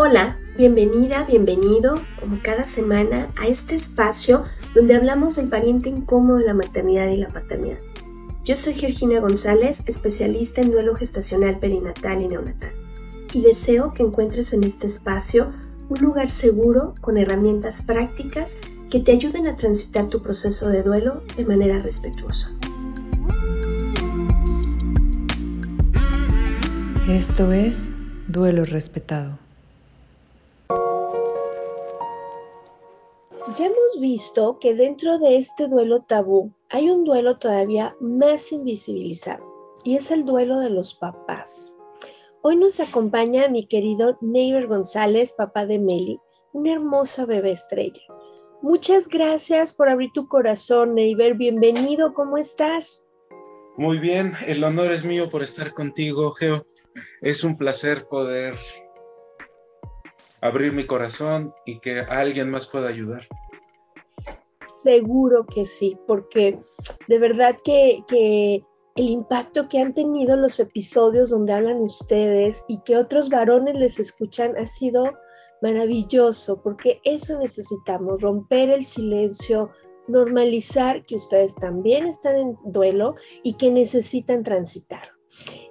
Hola, bienvenida, bienvenido, como cada semana, a este espacio donde hablamos del pariente incómodo de la maternidad y la paternidad. Yo soy Georgina González, especialista en duelo gestacional perinatal y neonatal, y deseo que encuentres en este espacio un lugar seguro con herramientas prácticas que te ayuden a transitar tu proceso de duelo de manera respetuosa. Esto es Duelo Respetado. Ya hemos visto que dentro de este duelo tabú hay un duelo todavía más invisibilizado y es el duelo de los papás. Hoy nos acompaña mi querido Neighbor González, papá de Meli, una hermosa bebé estrella. Muchas gracias por abrir tu corazón, Neighbor. Bienvenido, ¿cómo estás? Muy bien, el honor es mío por estar contigo, Geo. Es un placer poder abrir mi corazón y que alguien más pueda ayudar. Seguro que sí, porque de verdad que, que, el impacto que han tenido los episodios donde hablan ustedes y que otros varones les escuchan ha sido maravilloso, porque eso necesitamos, romper el silencio, normalizar que ustedes también están en duelo y que necesitan transitar.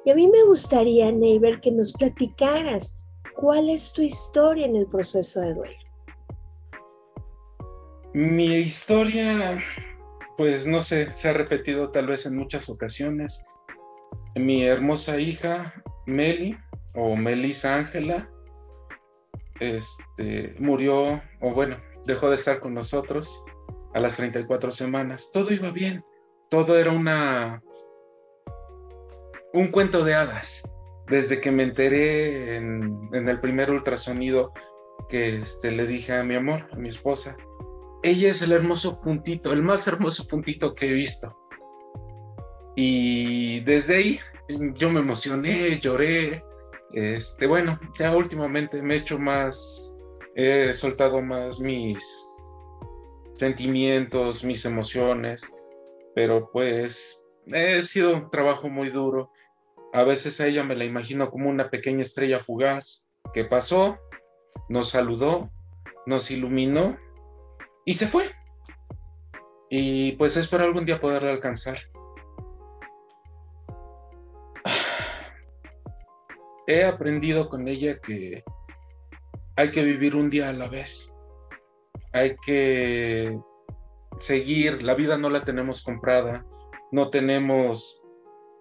Y a mí me gustaría, Neighbor, que nos platicaras cuál es tu historia en el proceso de duelo. Mi historia, pues no sé, se ha repetido tal vez en muchas ocasiones. Mi hermosa hija, Meli, o Melisa Ángela, este, murió, o bueno, dejó de estar con nosotros a las 34 semanas. Todo iba bien, todo era una un cuento de hadas. Desde que me enteré en, el primer ultrasonido que este, le dije a mi amor, a mi esposa, ella es el hermoso puntito, el más hermoso puntito que he visto. Y desde ahí yo me emocioné, lloré. Este, bueno, ya últimamente me he hecho más, he soltado más mis sentimientos, mis emociones, pero pues he sido un trabajo muy duro a veces a ella me la imagino como una pequeña estrella fugaz que pasó, nos saludó, nos iluminó y se fue. Y pues espero algún día poderla alcanzar. He aprendido con ella que hay que vivir un día a la vez. Hay que seguir, la vida no la tenemos comprada, no tenemos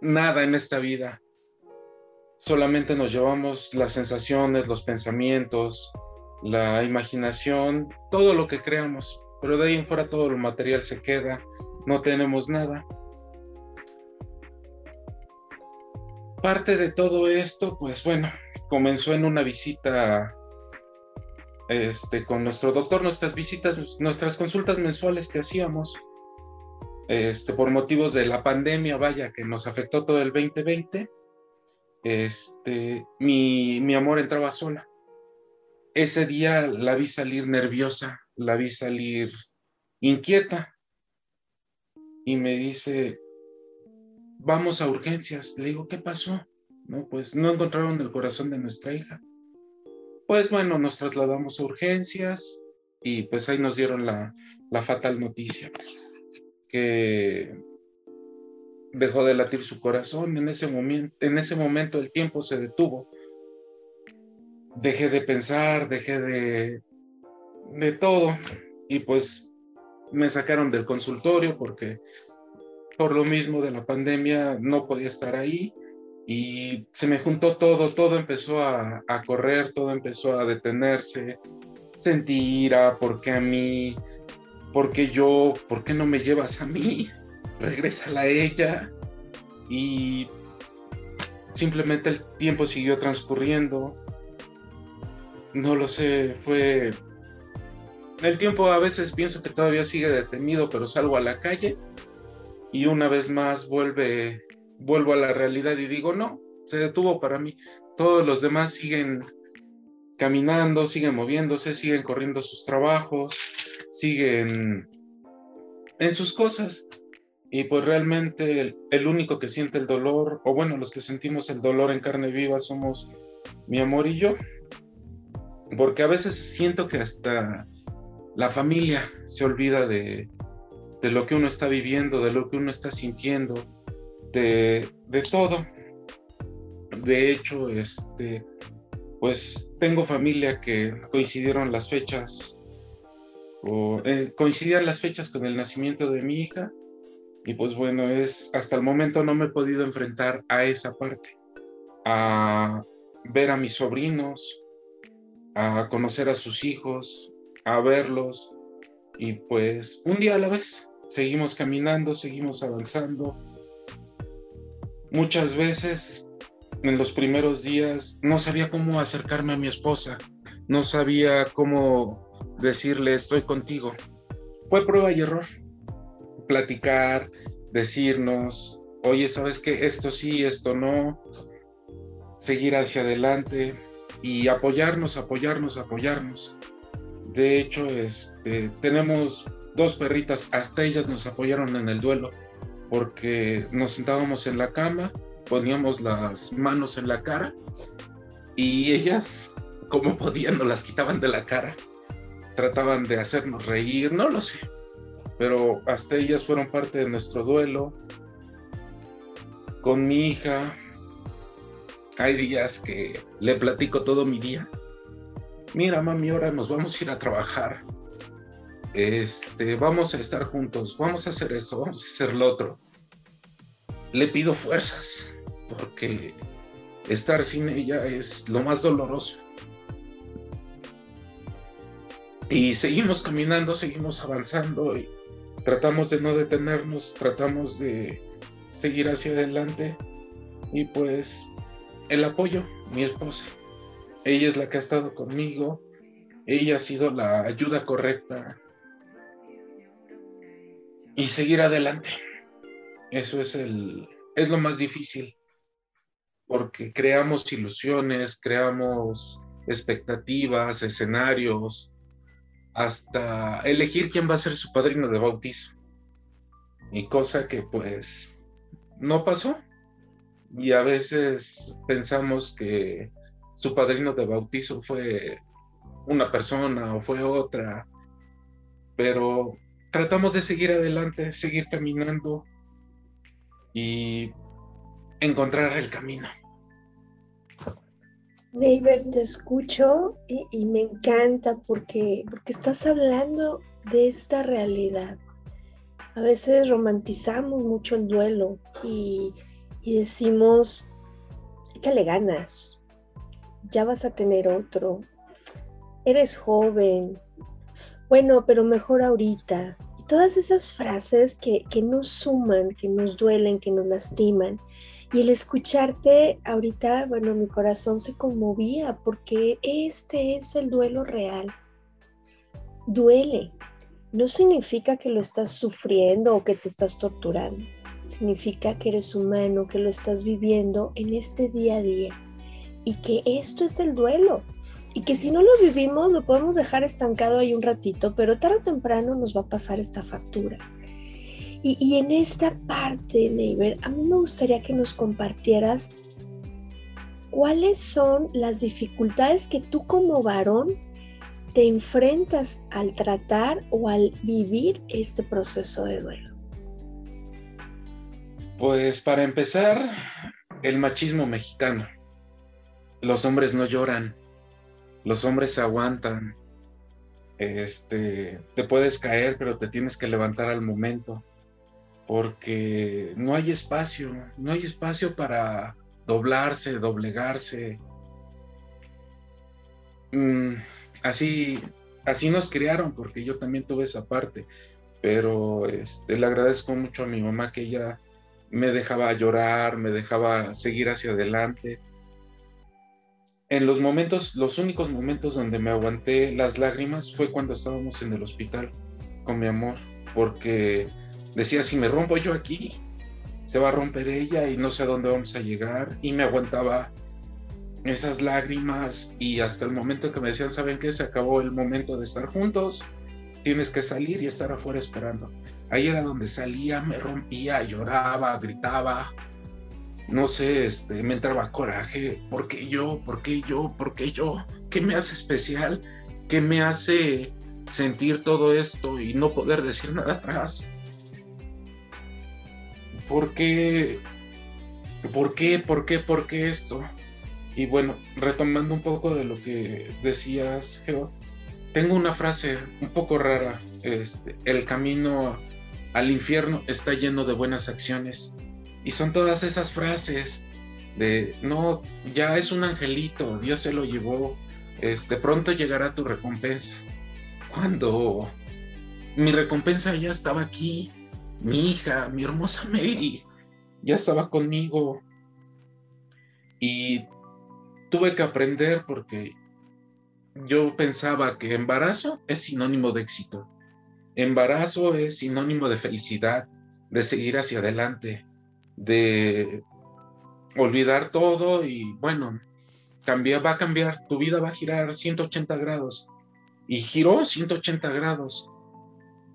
nada en esta vida. Solamente nos llevamos las sensaciones, los pensamientos, la imaginación, todo lo que creamos, pero de ahí en fuera todo lo material se queda, no tenemos nada. Parte de todo esto, pues bueno, comenzó en una visita este, con nuestro doctor, nuestras visitas, nuestras consultas mensuales que hacíamos este, por motivos de la pandemia, vaya, que nos afectó todo el 2020, este, mi, mi amor entraba sola. Ese día la vi salir nerviosa, la vi salir inquieta y me dice, vamos a urgencias. Le digo, ¿qué pasó? No, pues no encontraron el corazón de nuestra hija. Pues bueno, nos trasladamos a urgencias y pues ahí nos dieron la, la fatal noticia que dejó de latir su corazón. En ese, momento, en ese momento el tiempo se detuvo. Dejé de pensar, dejé de, de todo. Y pues me sacaron del consultorio porque por lo mismo de la pandemia no podía estar ahí. Y se me juntó todo, todo empezó a, a correr, todo empezó a detenerse. Sentí ira porque a mí ¿por qué yo? ¿Por qué no me llevas a mí? Regrésala a ella. Y simplemente el tiempo siguió transcurriendo. No lo sé, fue... El tiempo a veces pienso que todavía sigue detenido, pero salgo a la calle y una vez más vuelve, vuelvo a la realidad y digo, no, se detuvo para mí. Todos los demás siguen caminando, siguen moviéndose, siguen corriendo sus trabajos, siguen en sus cosas. Y pues realmente el, único que siente el dolor, o bueno, los que sentimos el dolor en carne viva somos mi amor y yo. porque a veces siento que hasta la familia se olvida de, de lo que uno está viviendo, de lo que uno está sintiendo, de, de todo. De hecho, este, pues tengo familia que coincidieron las fechas, o eh, coincidían las fechas con el nacimiento de mi hija, y pues bueno, es hasta el momento no me he podido enfrentar a esa parte, a ver a mis sobrinos, a conocer a sus hijos, a verlos, y pues un día a la vez, seguimos caminando, seguimos avanzando. Muchas veces en los primeros días no sabía cómo acercarme a mi esposa, no sabía cómo decirle estoy contigo. Fue prueba y error. Platicar, decirnos, oye, ¿sabes qué? Esto sí, esto no. Seguir hacia adelante y apoyarnos, apoyarnos, apoyarnos. De hecho, este, tenemos dos perritas, hasta ellas nos apoyaron en el duelo, porque nos sentábamos en la cama poníamos las manos en la cara y ellas, como podían, nos las quitaban de la cara. Trataban de hacernos reír, no lo sé. Pero hasta ellas fueron parte de nuestro duelo. Con mi hija, hay días que le platico todo mi día. Mira, mami, ahora nos vamos a ir a trabajar. Este, vamos a estar juntos, vamos a hacer esto, vamos a hacer lo otro. Le pido fuerzas porque estar sin ella es lo más doloroso. Y seguimos caminando, seguimos avanzando y tratamos de no detenernos, tratamos de seguir hacia adelante. Y pues el apoyo, mi esposa. Ella es la que ha estado conmigo, ella ha sido la ayuda correcta. Y seguir adelante. Eso es el es lo más difícil. Porque creamos ilusiones, creamos expectativas, escenarios, hasta elegir quién va a ser su padrino de bautizo. Y cosa que pues no pasó. Y a veces pensamos que su padrino de bautizo fue una persona o fue otra, pero tratamos de seguir adelante, seguir caminando y encontrar el camino. Neighbor, te escucho y, me encanta porque, porque estás hablando de esta realidad. A veces romantizamos mucho el duelo y, y decimos, échale ganas, ya vas a tener otro, eres joven, bueno, pero mejor ahorita. Y todas esas frases que, que nos suman, que nos duelen, que nos lastiman. Y el escucharte ahorita, bueno, mi corazón se conmovía porque este es el duelo real. Duele. No significa que lo estás sufriendo o que te estás torturando. Significa que eres humano, que lo estás viviendo en este día a día. Y que esto es el duelo. Y que si no lo vivimos, lo podemos dejar estancado ahí un ratito, pero tarde o temprano nos va a pasar esta factura. Y, en esta parte, Neighbor, a mí me gustaría que nos compartieras cuáles son las dificultades que tú como varón te enfrentas al tratar o al vivir este proceso de duelo. Pues para empezar, el machismo mexicano. Los hombres no lloran, los hombres se aguantan. Este, te puedes caer, pero te tienes que levantar al momento porque no hay espacio, no hay espacio para doblarse, doblegarse. Mm, así, así nos criaron, porque yo también tuve esa parte, pero este, le agradezco mucho a mi mamá que ella me dejaba llorar, me dejaba seguir hacia adelante. En los momentos, los únicos momentos donde me aguanté las lágrimas fue cuando estábamos en el hospital con mi amor, porque decía, si me rompo yo aquí, se va a romper ella y no sé a dónde vamos a llegar. Y me aguantaba esas lágrimas y hasta el momento que me decían, ¿saben qué? Se acabó el momento de estar juntos, tienes que salir y estar afuera esperando. Ahí era donde salía, me rompía, lloraba, gritaba, no sé, este, me entraba coraje, ¿por qué yo? ¿Por qué yo? ¿Por qué yo? qué me hace especial, qué me hace sentir todo esto y no poder decir nada atrás. ¿Por qué? ¿Por qué? ¿Por qué? ¿Por qué esto? Y bueno, retomando un poco de lo que decías, Geo, tengo una frase un poco rara. Este, el camino al infierno está lleno de buenas acciones. Y son todas esas frases de, no, ya es un angelito, Dios se lo llevó, este, pronto llegará tu recompensa. Cuando mi recompensa ya estaba aquí, mi hija, mi hermosa Mary, ya estaba conmigo. Y tuve que aprender porque yo pensaba que embarazo es sinónimo de éxito. Embarazo es sinónimo de felicidad, de seguir hacia adelante, de olvidar todo y bueno, cambia, va a cambiar, tu vida va a girar 180 grados. Y giró 180 grados,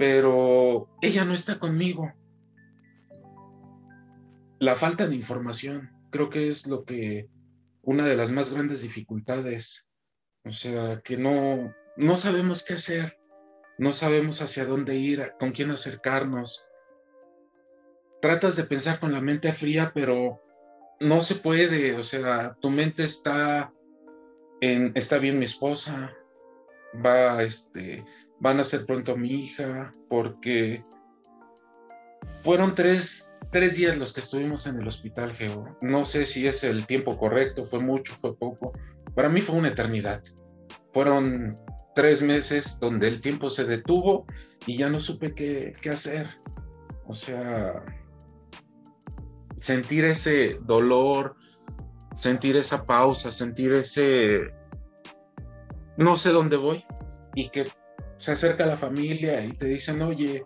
pero ella no está conmigo. La falta de información creo que es lo que una de las más grandes dificultades. O sea, que no, no sabemos qué hacer, no sabemos hacia dónde ir, con quién acercarnos. Tratas de pensar con la mente fría, pero no se puede, o sea, tu mente está en, está bien mi esposa, va, este, van a ser pronto mi hija, porque fueron tres, tres días los que estuvimos en el hospital, Geo. No sé si es el tiempo correcto, fue mucho, fue poco. Para mí fue una eternidad. Fueron tres meses donde el tiempo se detuvo y ya no supe qué, qué hacer. O sea, sentir ese dolor, sentir esa pausa, sentir ese no sé dónde voy y que se acerca la familia y te dicen, oye,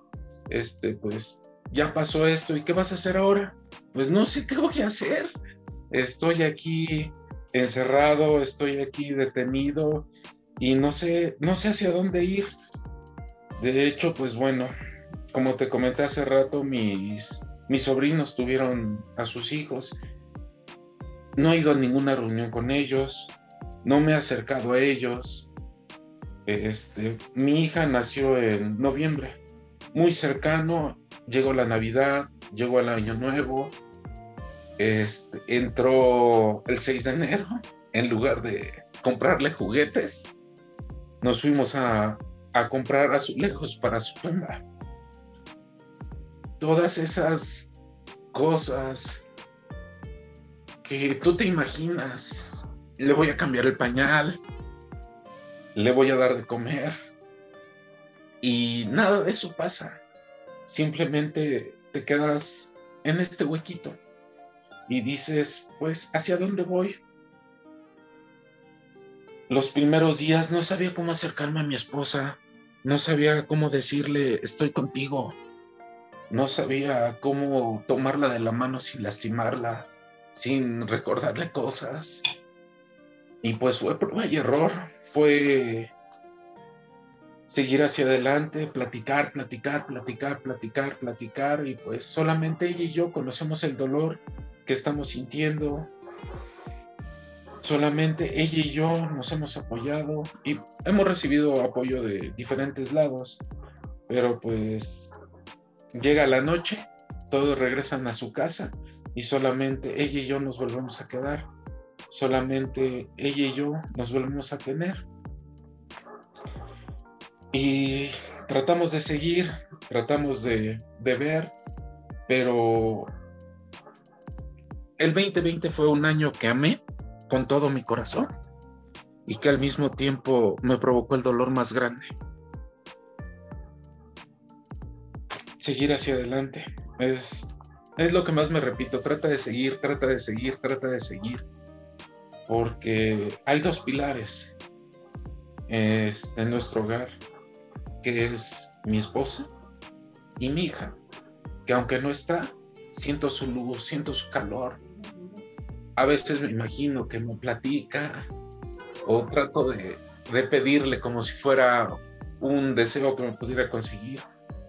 este, pues ya pasó esto y qué vas a hacer ahora? Pues no sé qué voy a hacer. Estoy aquí encerrado, estoy aquí detenido y no sé, no sé hacia dónde ir. De hecho, pues bueno, como te comenté hace rato, mis mis sobrinos tuvieron a sus hijos. No he ido a ninguna reunión con ellos, no me he acercado a ellos. Este, mi hija nació en noviembre, muy cercano, llegó la Navidad, llegó el Año Nuevo, este, entró el 6 de enero, en lugar de comprarle juguetes, nos fuimos a, a comprar azulejos para su tumba todas esas cosas que tú te imaginas. Le voy a cambiar el pañal, le voy a dar de comer y nada de eso pasa. Simplemente te quedas en este huequito y dices, pues, ¿hacia dónde voy? Los primeros días no sabía cómo acercarme a mi esposa, no sabía cómo decirle, estoy contigo, no sabía cómo tomarla de la mano sin lastimarla, sin recordarle cosas. Y pues fue prueba y error, fue seguir hacia adelante, platicar, platicar, platicar, platicar, platicar, y pues solamente ella y yo conocemos el dolor que estamos sintiendo. Solamente ella y yo nos hemos apoyado y hemos recibido apoyo de diferentes lados, pero pues Llega la noche, todos regresan a su casa y solamente ella y yo nos volvemos a quedar. Solamente ella y yo nos volvemos a tener. Y tratamos de seguir, tratamos de, ver, pero el 2020 fue un año que amé con todo mi corazón y que al mismo tiempo me provocó el dolor más grande. seguir hacia adelante. Es, es lo que más me repito, trata de seguir, trata de seguir, trata de seguir. Porque hay dos pilares en nuestro hogar, que es mi esposa y mi hija, que aunque no está, siento su luz, siento su calor. A veces me imagino que me platica o trato de, de pedirle como si fuera un deseo que me pudiera conseguir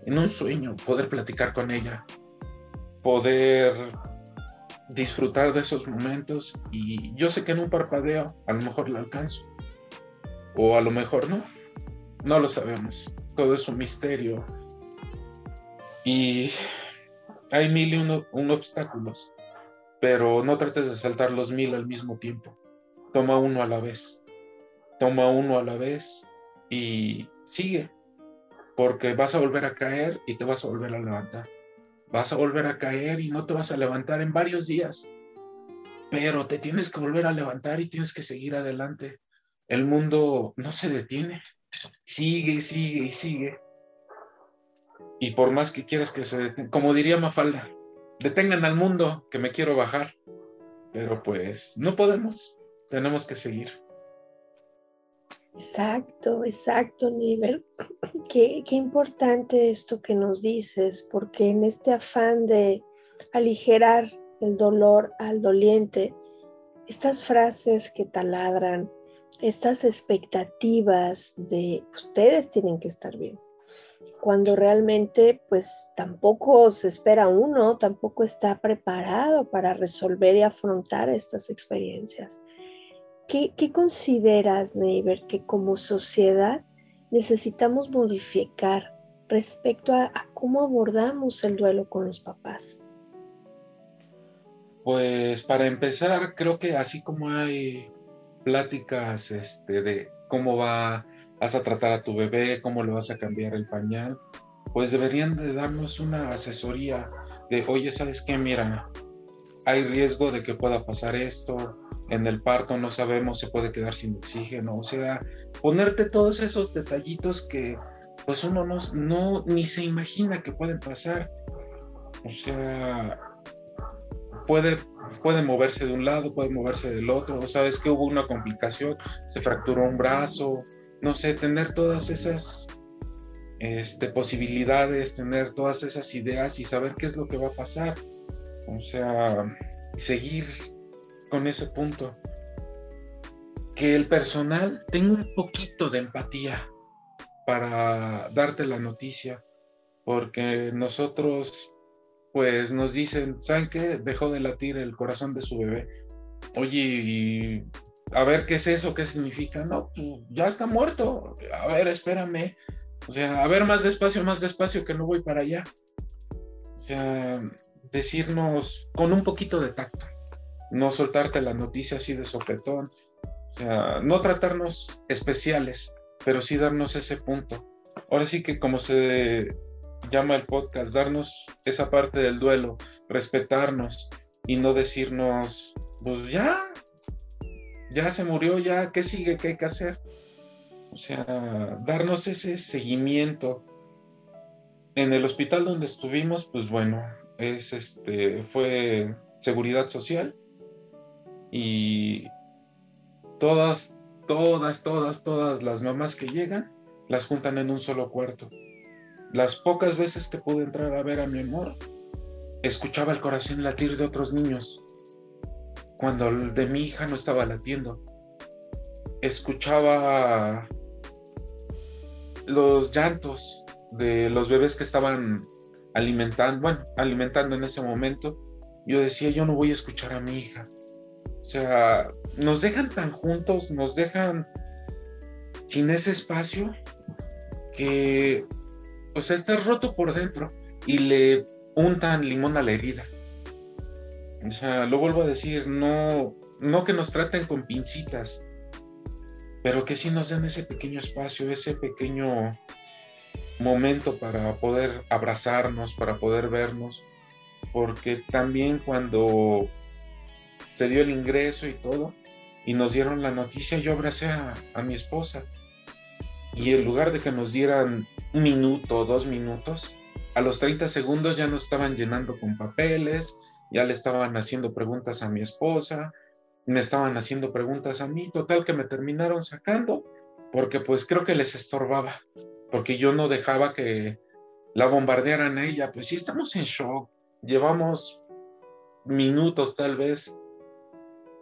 en un sueño, poder platicar con ella, poder disfrutar de esos momentos y yo sé que en un parpadeo a lo mejor la alcanzo, O a lo mejor no. No lo sabemos. Todo es un misterio. Y hay mil y uno, obstáculos. Pero no trates de saltar los mil al mismo tiempo. Toma uno a la vez. Toma uno a la vez y sigue. Porque vas a volver a caer y te vas a volver a levantar. Vas a volver a caer y no te vas a levantar en varios días. Pero te tienes que volver a levantar y tienes que seguir adelante. El mundo no se detiene. Sigue y sigue y sigue. Y por más que quieras que se detenga, como diría Mafalda, detengan al mundo que me quiero bajar. Pero pues no podemos. Tenemos que seguir. Exacto, exacto, Nivel. Qué, qué importante esto que nos dices, porque en este afán de aligerar el dolor al doliente, estas frases que taladran, estas expectativas de ustedes tienen que estar bien, cuando realmente pues tampoco se espera uno, tampoco está preparado para resolver y afrontar estas experiencias. ¿Qué, consideras, Neighbor, que como sociedad necesitamos modificar respecto a, cómo abordamos el duelo con los papás? Pues para empezar, creo que así como hay pláticas este, de cómo va, vas a tratar a tu bebé, cómo le vas a cambiar el pañal, pues deberían de darnos una asesoría de, oye, ¿sabes qué? Mira, hay riesgo de que pueda pasar esto, en el parto no sabemos, se puede quedar sin oxígeno, o sea, ponerte todos esos detallitos que pues uno no, no ni se imagina que pueden pasar. O sea, puede, puede moverse de un lado, puede moverse del otro, o sabes que hubo una complicación, se fracturó un brazo, no sé, tener todas esas este, posibilidades, tener todas esas ideas y saber qué es lo que va a pasar. O sea, seguir con ese punto. Que el personal tenga un poquito de empatía para darte la noticia, porque nosotros, pues nos dicen, ¿saben qué? Dejó de latir el corazón de su bebé. Oye, a ver qué es eso, qué significa. No, pues, ya está muerto. A ver, espérame. O sea, a ver más despacio, más despacio, que no voy para allá. O sea, decirnos con un poquito de tacto no soltarte la noticia así de sopetón, o sea, no tratarnos especiales, pero sí darnos ese punto. Ahora sí que como se llama el podcast, darnos esa parte del duelo, respetarnos y no decirnos, pues ya, ya se murió, ya, ¿qué sigue? ¿Qué hay que hacer? O sea, darnos ese seguimiento. En el hospital donde estuvimos, pues bueno, es este, fue seguridad social y todas, todas, todas, todas las mamás que llegan las juntan en un solo cuarto. Las pocas veces que pude entrar a ver a mi amor, escuchaba el corazón latir de otros niños, cuando el de mi hija no estaba latiendo. Escuchaba los llantos de los bebés que estaban alimentando, bueno, alimentando en ese momento. Yo decía, yo no voy a escuchar a mi hija o sea, nos dejan tan juntos, nos dejan sin ese espacio que, o sea, estás roto por dentro y le untan limón a la herida. O sea, lo vuelvo a decir, no, no que nos traten con pincitas, pero que sí nos den ese pequeño espacio, ese pequeño momento para poder abrazarnos, para poder vernos, porque también cuando se dio el ingreso y todo, y nos dieron la noticia, yo abracé a, mi esposa. Y en lugar de que nos dieran un minuto dos minutos, a los 30 segundos ya nos estaban llenando con papeles, ya le estaban haciendo preguntas a mi esposa, me estaban haciendo preguntas a mí, total que me terminaron sacando, porque pues creo que les estorbaba, porque yo no dejaba que la bombardearan a ella, pues sí estamos en shock, llevamos minutos tal vez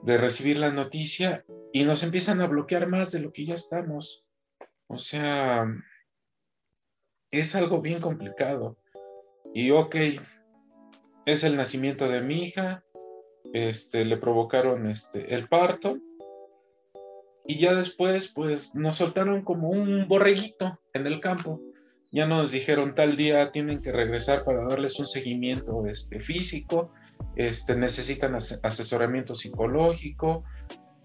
de recibir la noticia y nos empiezan a bloquear más de lo que ya estamos. O sea, es algo bien complicado. Y ok, es el nacimiento de mi hija, este, le provocaron este, el parto y ya después, pues nos soltaron como un borreguito en el campo. Ya nos dijeron tal día tienen que regresar para darles un seguimiento este, físico, este, necesitan asesoramiento psicológico,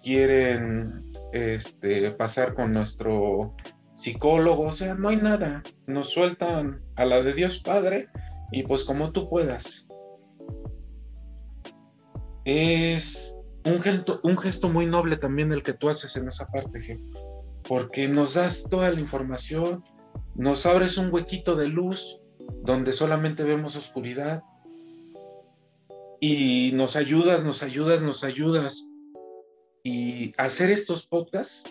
quieren este, pasar con nuestro psicólogo, o sea, no hay nada. Nos sueltan a la de Dios Padre y pues como tú puedas. Es un gesto, un gesto muy noble también el que tú haces en esa parte, porque nos das toda la información, nos abres un huequito de luz donde solamente vemos oscuridad y nos ayudas, nos ayudas, nos ayudas. Y hacer estos podcasts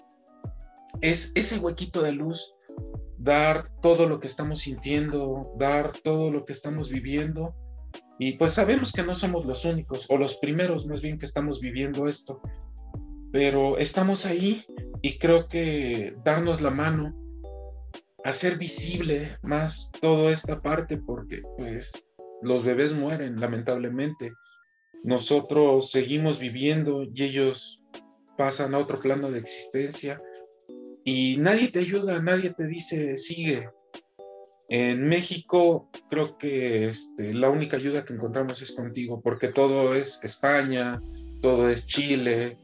es ese huequito de luz, dar todo lo que estamos sintiendo, dar todo lo que estamos viviendo y pues sabemos que no somos los únicos, o los primeros más bien que estamos viviendo esto, pero estamos ahí y creo que darnos la mano, hacer visible más toda esta parte, porque pues los bebés mueren lamentablemente. Nosotros seguimos viviendo y ellos pasan a otro plano de existencia y nadie te ayuda, nadie te dice sigue, en México creo que este, la única ayuda que encontramos es contigo, porque todo es España, todo es Chile,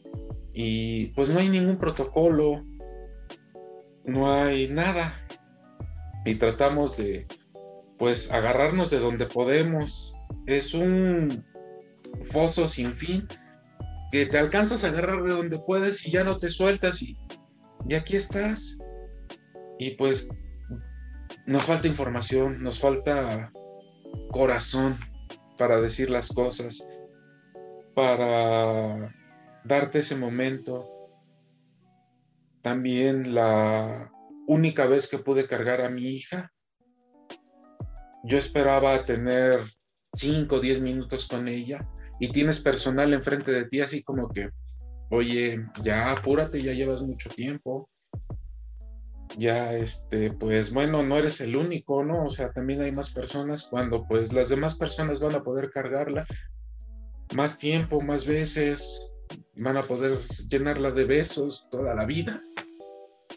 y pues no hay ningún protocolo, no hay nada. Y tratamos de, pues, agarrarnos de donde podemos. Es un foso sin fin que te alcanzas a agarrar de donde puedes y ya no te sueltas y, y aquí estás. Y pues nos falta información, nos falta corazón para decir las cosas, para darte ese momento. También la única vez que pude cargar a mi hija, yo esperaba tener 5 o 10 minutos con ella y tienes personal enfrente de ti así como que, oye, ya apúrate, ya llevas mucho tiempo ya este pues bueno no eres el único no o sea también hay más personas cuando pues las demás personas van a poder cargarla más tiempo más veces van a poder llenarla de besos toda la vida.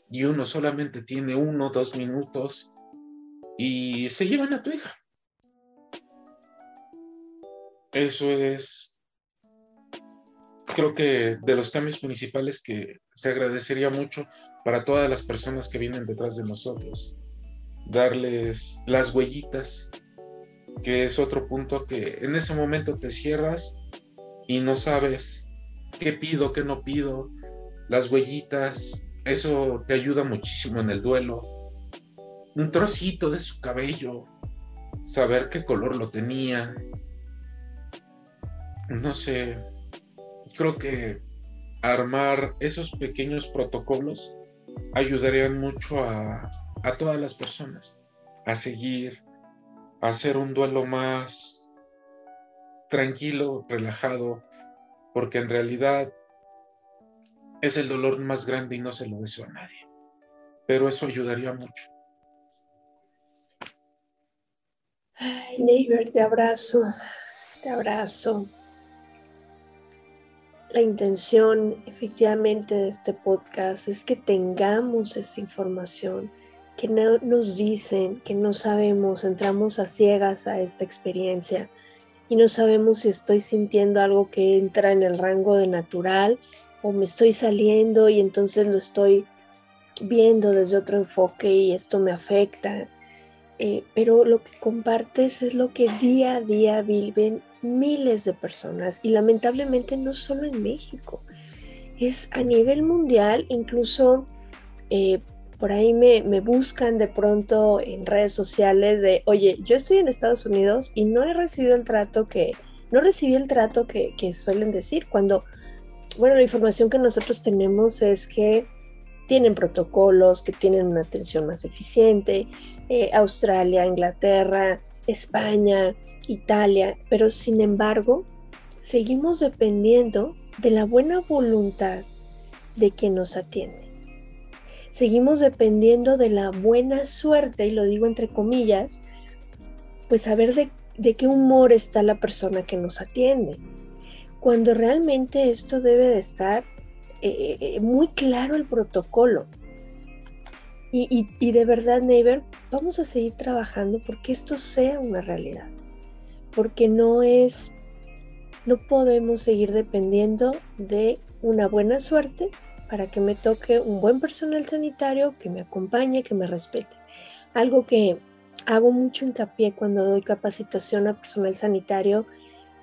Y uno solamente tiene uno dos minutos y se llevan a tu hija eso es creo que de los cambios principales que se agradecería mucho para todas las personas que vienen detrás de nosotros. Darles las huellitas, que es otro punto que en ese momento te cierras y no sabes qué pido, qué no pido. Las huellitas, eso te ayuda muchísimo en el duelo. Un trocito de su cabello, saber qué color lo tenía. No sé, creo que armar esos pequeños protocolos ayudarían mucho a, todas las personas a seguir, a hacer un duelo más tranquilo, relajado, porque en realidad es el dolor más grande y no se lo deseo a nadie. Pero eso ayudaría mucho. Ay, Neighbor, te abrazo, te abrazo la intención efectivamente de este podcast es que tengamos esa información, que no nos dicen, que no sabemos, entramos a ciegas a esta experiencia y no sabemos si estoy sintiendo algo que entra en el rango de natural o me estoy saliendo y entonces lo estoy viendo desde otro enfoque y esto me afecta. Eh, pero lo que compartes es lo que día a día viven miles de personas y lamentablemente no solo en México, es a nivel mundial, incluso eh, por ahí me, buscan de pronto en redes sociales de, oye, yo estoy en Estados Unidos y no he recibido el trato que, no recibí el trato que, que suelen decir cuando, bueno, la información que nosotros tenemos es que tienen protocolos, que tienen una atención más eficiente, eh, Australia, Inglaterra, España, Italia, pero sin embargo, seguimos dependiendo de la buena voluntad de quien nos atiende. Seguimos dependiendo de la buena suerte, y lo digo entre comillas, pues saber de, de qué humor está la persona que nos atiende. Cuando realmente esto debe de estar eh, eh, muy claro el protocolo. Y, y, de verdad, Neighbor, vamos a seguir trabajando porque esto sea una realidad. Porque no es, no podemos seguir dependiendo de una buena suerte para que me toque un buen personal sanitario que me acompañe, que me respete. Algo que hago mucho hincapié cuando doy capacitación a personal sanitario.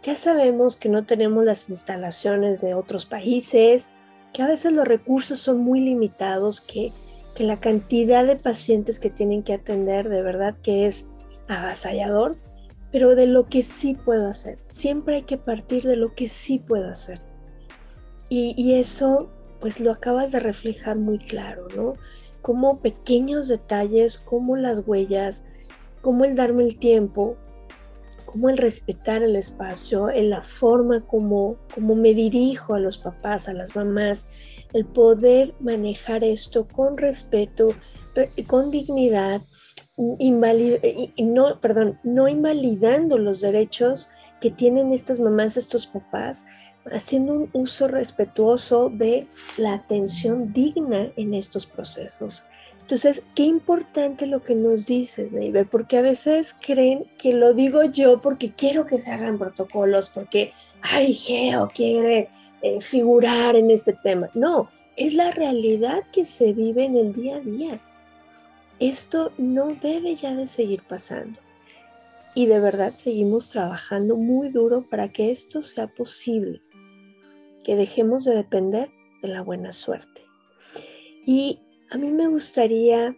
Ya sabemos que no tenemos las instalaciones de otros países, que a veces los recursos son muy limitados, que, que la cantidad de pacientes que tienen que atender de verdad que es avasallador, pero de lo que sí puedo hacer. Siempre hay que partir de lo que sí puedo hacer. Y, y eso pues lo acabas de reflejar muy claro, ¿no? Como pequeños detalles, como las huellas, como el darme el tiempo, como el respetar el espacio, en la forma como, como me dirijo a los papás, a las mamás, el poder manejar esto con respeto, con dignidad, no, perdón, no invalidando los derechos que tienen estas mamás, estos papás, haciendo un uso respetuoso de la atención digna en estos procesos. Entonces, qué importante lo que nos dices, Neighbor, porque a veces creen que lo digo yo porque quiero que se hagan protocolos, porque, ay, Geo quiere eh, figurar en este tema. No, es la realidad que se vive en el día a día. Esto no debe ya de seguir pasando. Y de verdad seguimos trabajando muy duro para que esto sea posible, que dejemos de depender de la buena suerte. Y a mí me gustaría,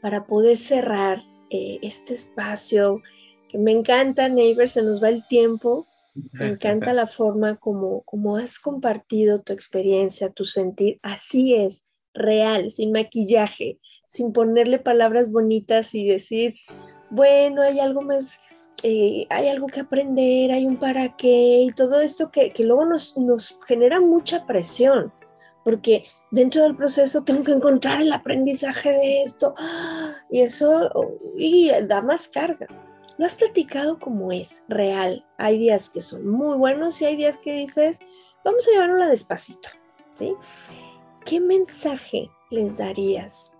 para poder cerrar eh, este espacio, que me encanta, Neighbor, se nos va el tiempo, me encanta la forma como, como has compartido tu experiencia, tu sentir, así es, real, sin maquillaje, sin ponerle palabras bonitas y decir, bueno, hay algo más, eh, hay algo que aprender, hay un para qué y todo esto que, que luego nos, nos genera mucha presión, porque dentro del proceso tengo que encontrar el aprendizaje de esto y eso y da más carga. Lo has platicado como es, real. Hay días que son muy buenos y hay días que dices, vamos a llevarlo despacito, ¿sí? ¿Qué mensaje les darías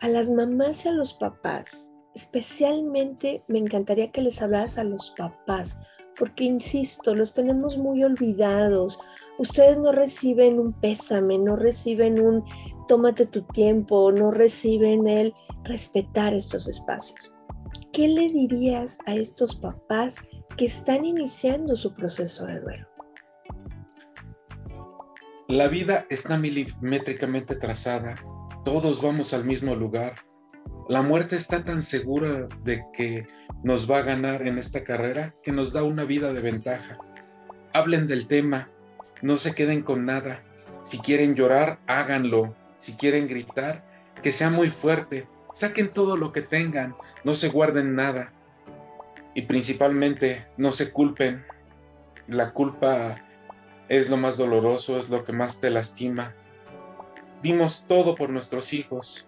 a las mamás y a los papás? Especialmente me encantaría que les hablaras a los papás, porque insisto, los tenemos muy olvidados. Ustedes no reciben un pésame, no reciben un tómate tu tiempo, no reciben el respetar estos espacios. ¿Qué le dirías a estos papás que están iniciando su proceso de duelo? La vida está milimétricamente trazada, todos vamos al mismo lugar. La muerte está tan segura de que nos va a ganar en esta carrera que nos da una vida de ventaja. Hablen del tema, no se queden con nada. Si quieren llorar, háganlo. Si quieren gritar, que sea muy fuerte. Saquen todo lo que tengan, no se guarden nada. Y principalmente, no se culpen. La culpa es lo más doloroso, es lo que más te lastima. Dimos todo por nuestros hijos.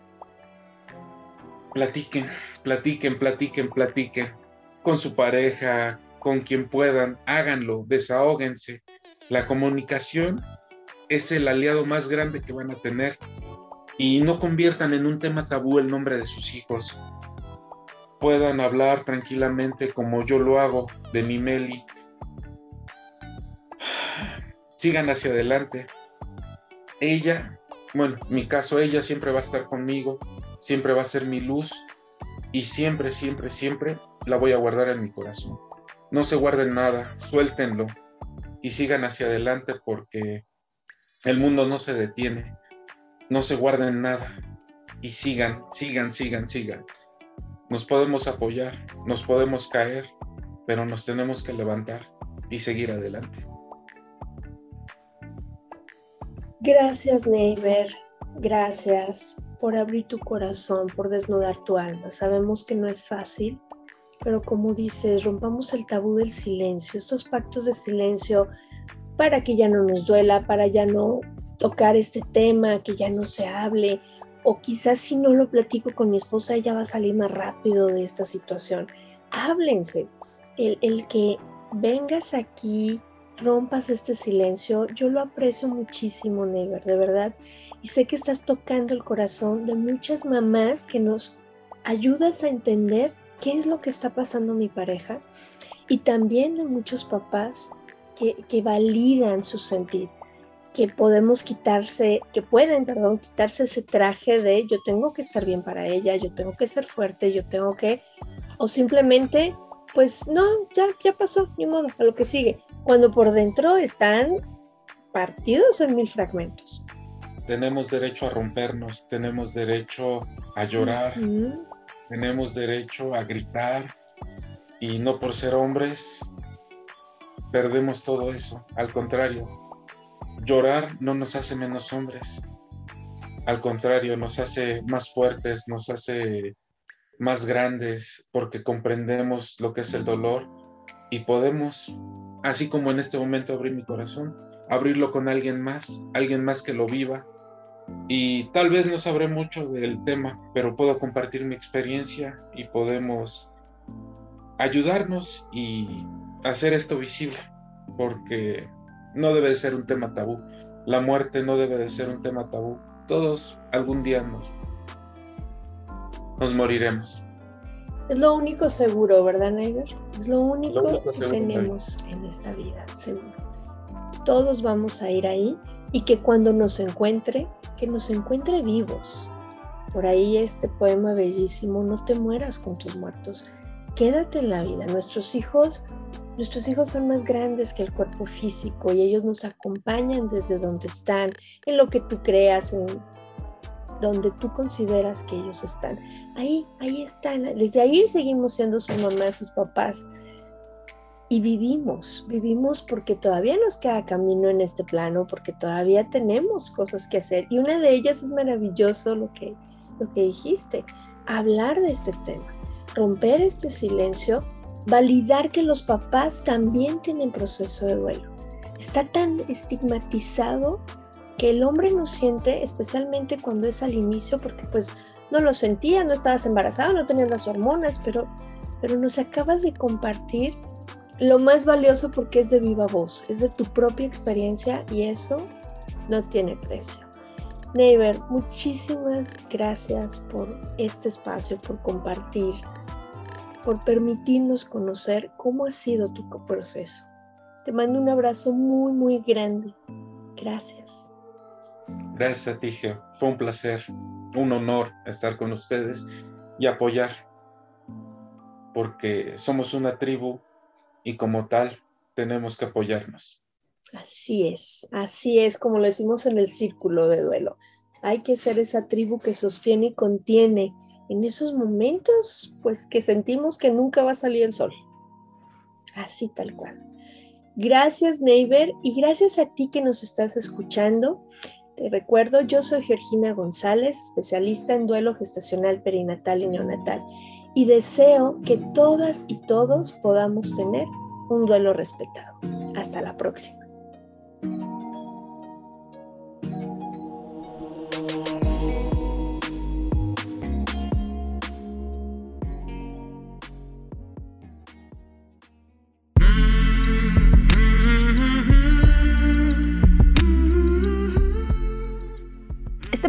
Platiquen, platiquen, platiquen, platiquen con su pareja, con quien puedan, háganlo, desahóguense. La comunicación es el aliado más grande que van a tener y no conviertan en un tema tabú el nombre de sus hijos. Puedan hablar tranquilamente como yo lo hago de mi Meli. Sigan hacia adelante. Ella, bueno, en mi caso, ella siempre va a estar conmigo, siempre va a ser mi luz y siempre, siempre, siempre la voy a guardar en mi corazón. No se guarden nada, suéltenlo y sigan hacia adelante porque el mundo no se detiene. No se guarden nada y sigan, sigan, sigan, sigan. Nos podemos apoyar, nos podemos caer, pero nos tenemos que levantar y seguir adelante. Gracias, Neighbor. Gracias por abrir tu corazón, por desnudar tu alma. Sabemos que no es fácil, pero como dices, rompamos el tabú del silencio, estos pactos de silencio para que ya no nos duela, para ya no tocar este tema, que ya no se hable, o quizás si no lo platico con mi esposa, ella va a salir más rápido de esta situación. Háblense. El, el que vengas aquí rompas este silencio. Yo lo aprecio muchísimo, Neighbor, de verdad. Y sé que estás tocando el corazón de muchas mamás que nos ayudas a entender qué es lo que está pasando mi pareja y también de muchos papás que, que validan su sentir, que podemos quitarse, que pueden, perdón, quitarse ese traje de yo tengo que estar bien para ella, yo tengo que ser fuerte, yo tengo que, o simplemente, pues no, ya, ya pasó, ni modo, a lo que sigue, cuando por dentro están partidos en mil fragmentos. Tenemos derecho a rompernos, tenemos derecho a llorar, tenemos derecho a gritar y no por ser hombres perdemos todo eso. Al contrario, llorar no nos hace menos hombres. Al contrario, nos hace más fuertes, nos hace más grandes porque comprendemos lo que es el dolor y podemos, así como en este momento abrir mi corazón, abrirlo con alguien más, alguien más que lo viva, y tal vez no sabré mucho del tema, pero puedo compartir mi experiencia y podemos ayudarnos y hacer esto visible, porque no debe de ser un tema tabú. La muerte no debe de ser un tema tabú. Todos algún día nos, nos moriremos. Es lo único seguro, ¿verdad, Neighbor? Es lo único, que tenemos en esta vida, seguro. Todos vamos a ir ahí y que cuando nos encuentre, que nos encuentre vivos. Por ahí este poema bellísimo, no te mueras con tus muertos, quédate en la vida. Nuestros hijos, nuestros hijos son más grandes que el cuerpo físico y ellos nos acompañan desde donde están, en lo que tú creas, en donde tú consideras que ellos están. Ahí, ahí están. Desde ahí seguimos siendo sus mamás, sus papás y vivimos, vivimos porque todavía nos queda camino en este plano, porque todavía tenemos cosas que hacer. Y una de ellas es maravilloso lo que, lo que dijiste, hablar de este tema, romper este silencio, validar que los papás también tienen proceso de duelo. Está tan estigmatizado que el hombre no siente, especialmente cuando es al inicio, porque pues no lo sentía, no estabas embarazada, no tenías las hormonas, pero, pero nos acabas de compartir lo más valioso porque es de viva voz, es de tu propia experiencia y eso no tiene precio. Neighbor, muchísimas gracias por este espacio, por compartir, por permitirnos conocer cómo ha sido tu proceso. Te mando un abrazo muy, muy grande. Gracias. Gracias a. Fue un placer, un honor estar con ustedes y apoyar, porque somos una tribu y como tal tenemos que apoyarnos. Así es, así es como lo decimos en el círculo de duelo. Hay que ser esa tribu que sostiene y contiene en esos momentos, pues que sentimos que nunca va a salir el sol. Así tal cual. Gracias, Neighbor, y gracias a ti que nos estás escuchando. Te recuerdo, yo soy Georgina González, especialista en duelo gestacional perinatal y neonatal y deseo que todas y todos podamos tener un duelo respetado. Hasta la próxima.